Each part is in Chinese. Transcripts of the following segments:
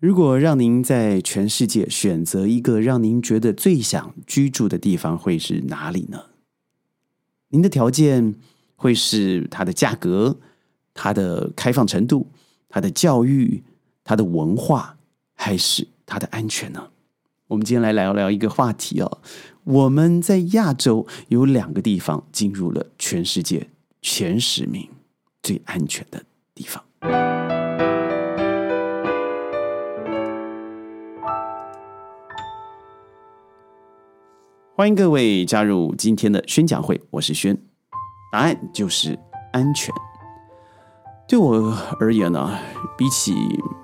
如果让您在全世界选择一个让您觉得最想居住的地方，会是哪里呢？您的条件会是它的价格、它的开放程度、它的教育、它的文化，还是它的安全呢？我们今天来聊聊一个话题哦。我们在亚洲有两个地方进入了全世界前十名最安全的地方。欢迎各位加入今天的宣讲会，我是轩。答案就是安全。对我而言呢，比起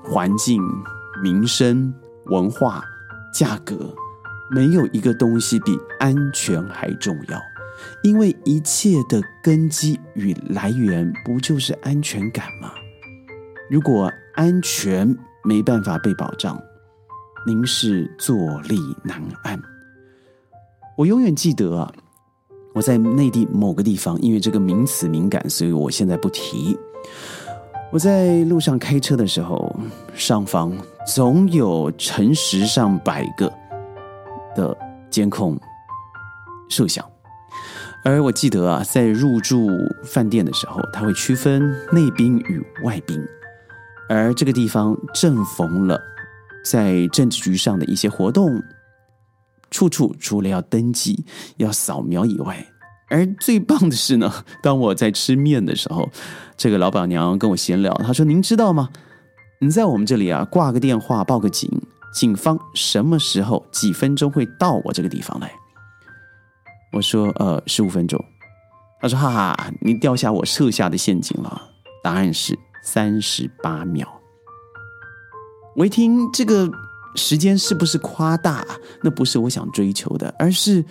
环境、民生、文化、价格，没有一个东西比安全还重要。因为一切的根基与来源，不就是安全感吗？如果安全没办法被保障，您是坐立难安。我永远记得啊，我在内地某个地方，因为这个名词敏感，所以我现在不提。我在路上开车的时候，上方总有成十上百个的监控摄像，而我记得啊，在入住饭店的时候，他会区分内宾与外宾，而这个地方正逢了在政治局上的一些活动。处处除了要登记、要扫描以外，而最棒的是呢，当我在吃面的时候，这个老板娘跟我闲聊，她说：“您知道吗？你在我们这里啊，挂个电话报个警，警方什么时候几分钟会到我这个地方来？”我说：“呃，十五分钟。”他说：“哈哈，你掉下我设下的陷阱了。”答案是三十八秒。我一听这个。时间是不是夸大？那不是我想追求的，而是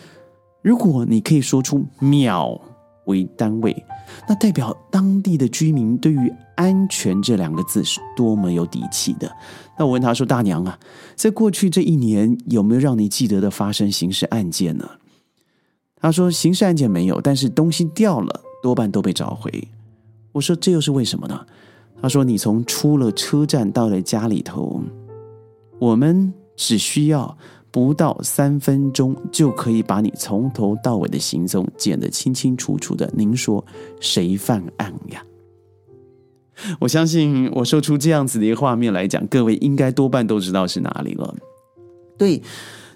如果你可以说出秒为单位，那代表当地的居民对于安全这两个字是多么有底气的。那我问他说：“大娘啊，在过去这一年有没有让你记得的发生刑事案件呢？”他说：“刑事案件没有，但是东西掉了，多半都被找回。”我说：“这又是为什么呢？”他说：“你从出了车站到了家里头。”我们只需要不到三分钟，就可以把你从头到尾的行踪剪得清清楚楚的。您说谁犯案呀？我相信我说出这样子的一个画面来讲，各位应该多半都知道是哪里了。对，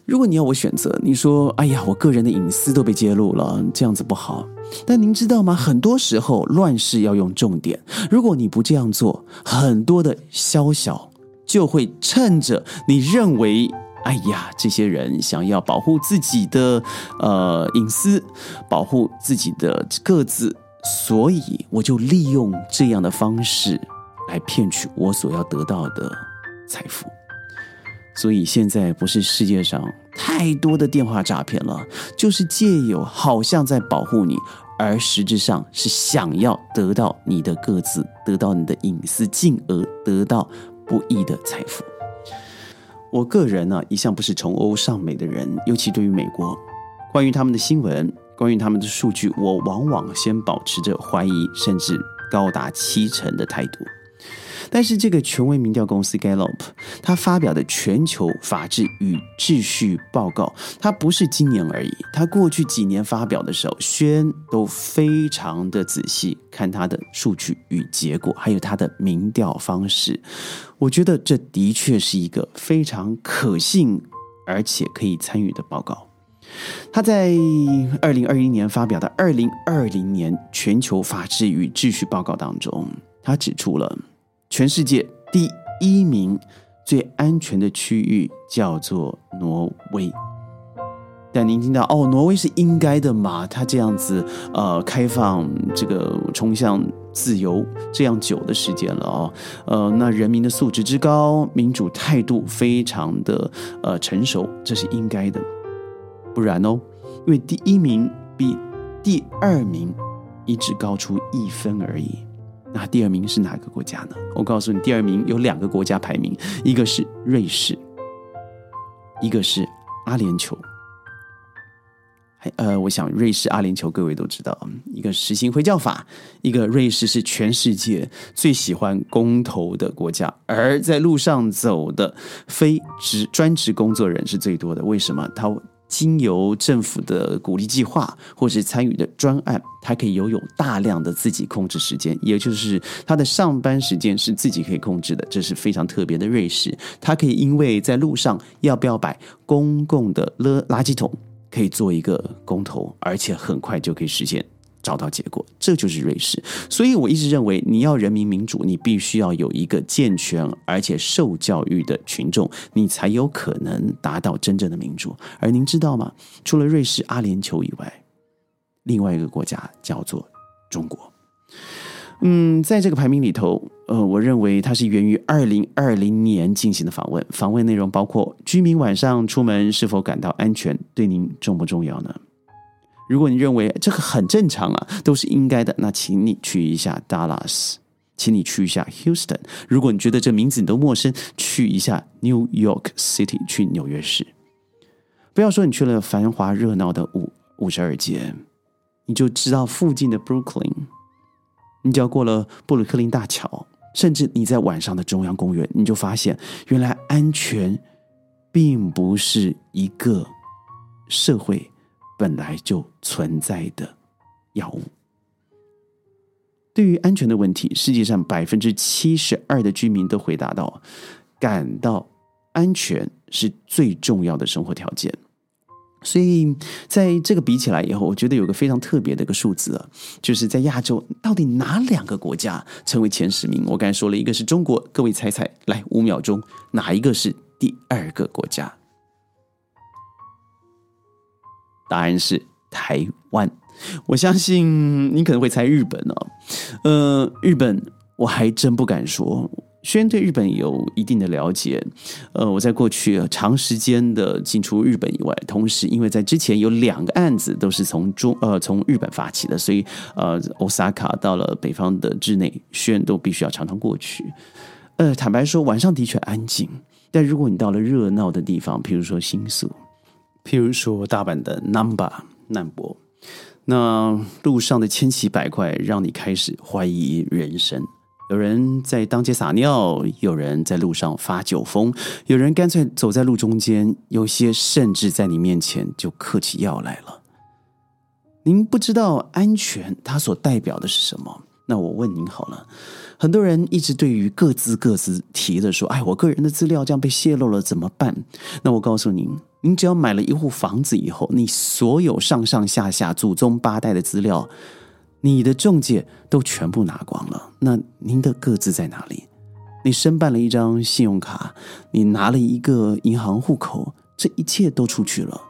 如果你要我选择，你说：“哎呀，我个人的隐私都被揭露了，这样子不好。”但您知道吗？很多时候乱世要用重点，如果你不这样做，很多的宵小。就会趁着你认为，哎呀，这些人想要保护自己的呃隐私，保护自己的个子，所以我就利用这样的方式来骗取我所要得到的财富。所以现在不是世界上太多的电话诈骗了，就是借有好像在保护你，而实质上是想要得到你的个子，得到你的隐私，进而得到。不易的财富。我个人呢，一向不是崇欧尚美的人，尤其对于美国，关于他们的新闻，关于他们的数据，我往往先保持着怀疑，甚至高达七成的态度。但是，这个权威民调公司 Gallup，他发表的全球法治与秩序报告，它不是今年而已，他过去几年发表的时候，宣都非常的仔细看他的数据与结果，还有他的民调方式。我觉得这的确是一个非常可信而且可以参与的报告。他在二零二一年发表的二零二零年全球法治与秩序报告当中，他指出了。全世界第一名最安全的区域叫做挪威，但您听到哦，挪威是应该的嘛？他这样子呃，开放这个冲向自由这样久的时间了哦，呃，那人民的素质之高，民主态度非常的呃成熟，这是应该的，不然哦，因为第一名比第二名一直高出一分而已。那第二名是哪个国家呢？我告诉你，第二名有两个国家排名，一个是瑞士，一个是阿联酋，呃，我想瑞士阿联酋各位都知道，一个实行回教法，一个瑞士是全世界最喜欢公投的国家，而在路上走的非职专职工作人是最多的。为什么？他经由政府的鼓励计划，或是参与的专案，他可以拥有大量的自己控制时间，也就是他的上班时间是自己可以控制的，这是非常特别的。瑞士，他可以因为在路上要不要摆公共的垃垃圾桶，可以做一个公投，而且很快就可以实现。找到结果，这就是瑞士。所以我一直认为，你要人民民主，你必须要有一个健全而且受教育的群众，你才有可能达到真正的民主。而您知道吗？除了瑞士、阿联酋以外，另外一个国家叫做中国。嗯，在这个排名里头，呃，我认为它是源于二零二零年进行的访问。访问内容包括：居民晚上出门是否感到安全？对您重不重要呢？如果你认为这个很正常啊，都是应该的，那请你去一下 Dallas，请你去一下 Houston。如果你觉得这名字你都陌生，去一下 New York City，去纽约市。不要说你去了繁华热闹的五五十二街，你就知道附近的 Brooklyn，你只要过了布鲁克林大桥，甚至你在晚上的中央公园，你就发现原来安全并不是一个社会。本来就存在的药物，对于安全的问题，世界上百分之七十二的居民都回答到，感到安全是最重要的生活条件。所以，在这个比起来以后，我觉得有个非常特别的一个数字啊，就是在亚洲，到底哪两个国家成为前十名？我刚才说了一个是中国，各位猜猜，来五秒钟，哪一个是第二个国家？答案是台湾，我相信你可能会猜日本哦。呃，日本我还真不敢说。虽然对日本有一定的了解，呃，我在过去长时间的进出日本以外，同时因为在之前有两个案子都是从中呃从日本发起的，所以呃，Osaka 到了北方的之内，轩都必须要常常过去。呃，坦白说，晚上的确安静，但如果你到了热闹的地方，比如说新宿。譬如说，大阪的 Number 难博，那路上的千奇百怪，让你开始怀疑人生。有人在当街撒尿，有人在路上发酒疯，有人干脆走在路中间，有些甚至在你面前就嗑起药来了。您不知道安全它所代表的是什么？那我问您好了，很多人一直对于各自各自提的说：“哎，我个人的资料这样被泄露了怎么办？”那我告诉您。您只要买了一户房子以后，你所有上上下下祖宗八代的资料，你的中介都全部拿光了。那您的各自在哪里？你申办了一张信用卡，你拿了一个银行户口，这一切都出去了。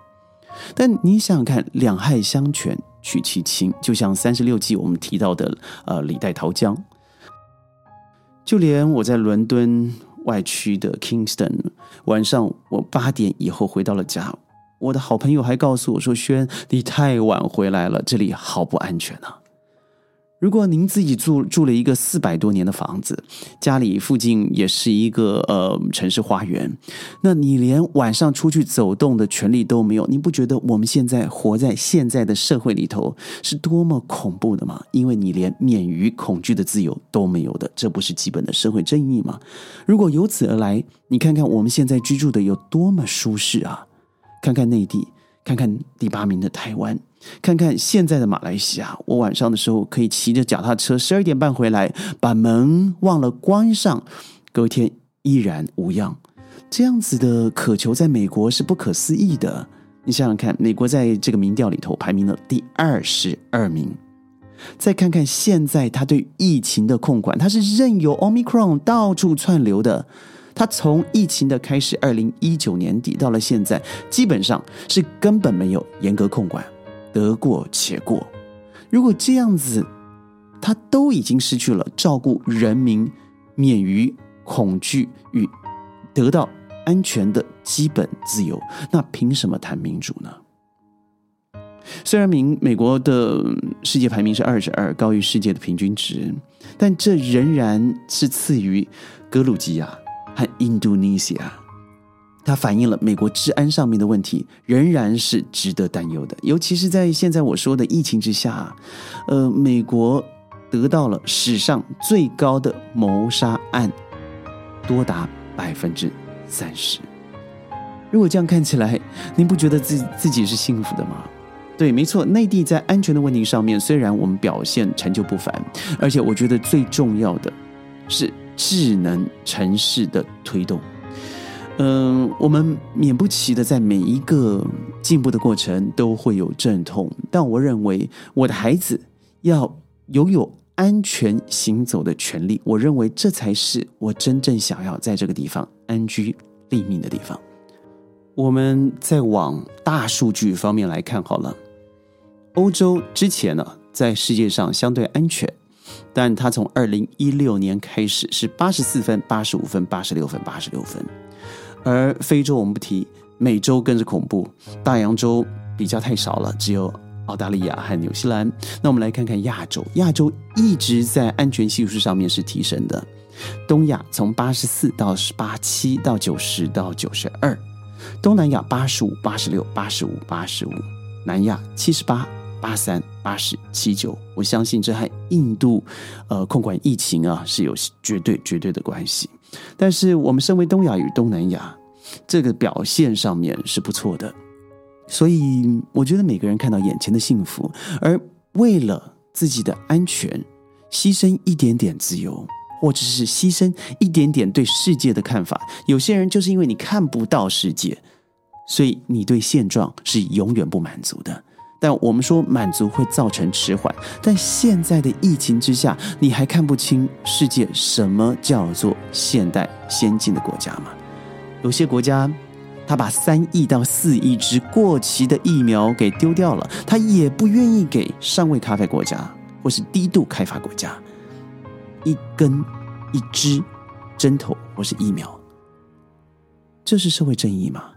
但你想想看，两害相权取其轻，就像三十六计我们提到的，呃，李代桃僵。就连我在伦敦。外区的 Kingston，晚上我八点以后回到了家，我的好朋友还告诉我说：“轩，你太晚回来了，这里好不安全啊。”如果您自己住住了一个四百多年的房子，家里附近也是一个呃城市花园，那你连晚上出去走动的权利都没有，你不觉得我们现在活在现在的社会里头是多么恐怖的吗？因为你连免于恐惧的自由都没有的，这不是基本的社会正义吗？如果由此而来，你看看我们现在居住的有多么舒适啊！看看内地，看看第八名的台湾。看看现在的马来西亚，我晚上的时候可以骑着脚踏车十二点半回来，把门忘了关上，隔天依然无恙。这样子的渴求在美国是不可思议的。你想想看，美国在这个民调里头排名了第二十二名。再看看现在他对疫情的控管，他是任由 Omicron 到处窜流的。他从疫情的开始，二零一九年底到了现在，基本上是根本没有严格控管。得过且过，如果这样子，他都已经失去了照顾人民免于恐惧与得到安全的基本自由，那凭什么谈民主呢？虽然明美国的世界排名是二十二，高于世界的平均值，但这仍然是次于格鲁吉亚和印度尼西亚。它反映了美国治安上面的问题，仍然是值得担忧的。尤其是在现在我说的疫情之下，呃，美国得到了史上最高的谋杀案，多达百分之三十。如果这样看起来，您不觉得自自己是幸福的吗？对，没错，内地在安全的问题上面，虽然我们表现成就不凡，而且我觉得最重要的是智能城市的推动。嗯，我们免不起的在每一个进步的过程都会有阵痛，但我认为我的孩子要拥有安全行走的权利，我认为这才是我真正想要在这个地方安居立命的地方。我们再往大数据方面来看好了，欧洲之前呢在世界上相对安全，但它从二零一六年开始是八十四分、八十五分、八十六分、八十六分。而非洲我们不提，美洲更是恐怖，大洋洲比较太少了，只有澳大利亚和纽西兰。那我们来看看亚洲，亚洲一直在安全系数上面是提升的。东亚从八十四到八七到九十到九十二，东南亚八十五、八十六、八十五、八十五，南亚七十八、八三、八十七九。我相信这和印度，呃，控管疫情啊是有绝对绝对的关系。但是我们身为东亚与东南亚，这个表现上面是不错的，所以我觉得每个人看到眼前的幸福，而为了自己的安全，牺牲一点点自由，或者是牺牲一点点对世界的看法。有些人就是因为你看不到世界，所以你对现状是永远不满足的。但我们说满足会造成迟缓，但现在的疫情之下，你还看不清世界什么叫做现代先进的国家吗？有些国家，他把三亿到四亿支过期的疫苗给丢掉了，他也不愿意给尚未开发国家或是低度开发国家一根一支针头或是疫苗，这是社会正义吗？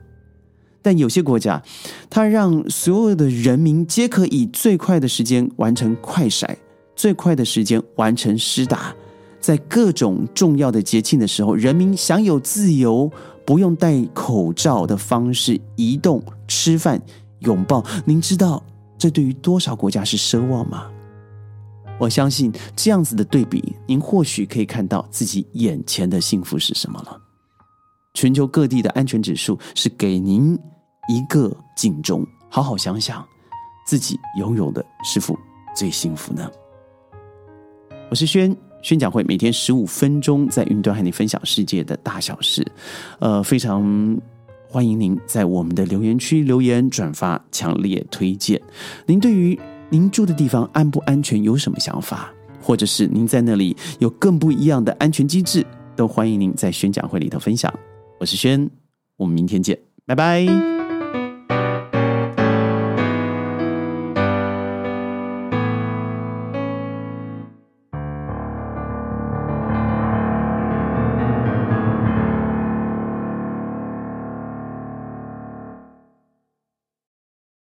但有些国家，它让所有的人民皆可以最快的时间完成快筛，最快的时间完成施打，在各种重要的节庆的时候，人民享有自由，不用戴口罩的方式移动、吃饭、拥抱。您知道这对于多少国家是奢望吗？我相信这样子的对比，您或许可以看到自己眼前的幸福是什么了。全球各地的安全指数是给您。一个警钟，好好想想，自己拥有的是否最幸福呢？我是轩，宣讲会每天十五分钟在云端和你分享世界的大小事，呃，非常欢迎您在我们的留言区留言、转发、强烈推荐。您对于您住的地方安不安全有什么想法，或者是您在那里有更不一样的安全机制，都欢迎您在宣讲会里头分享。我是轩，我们明天见，拜拜。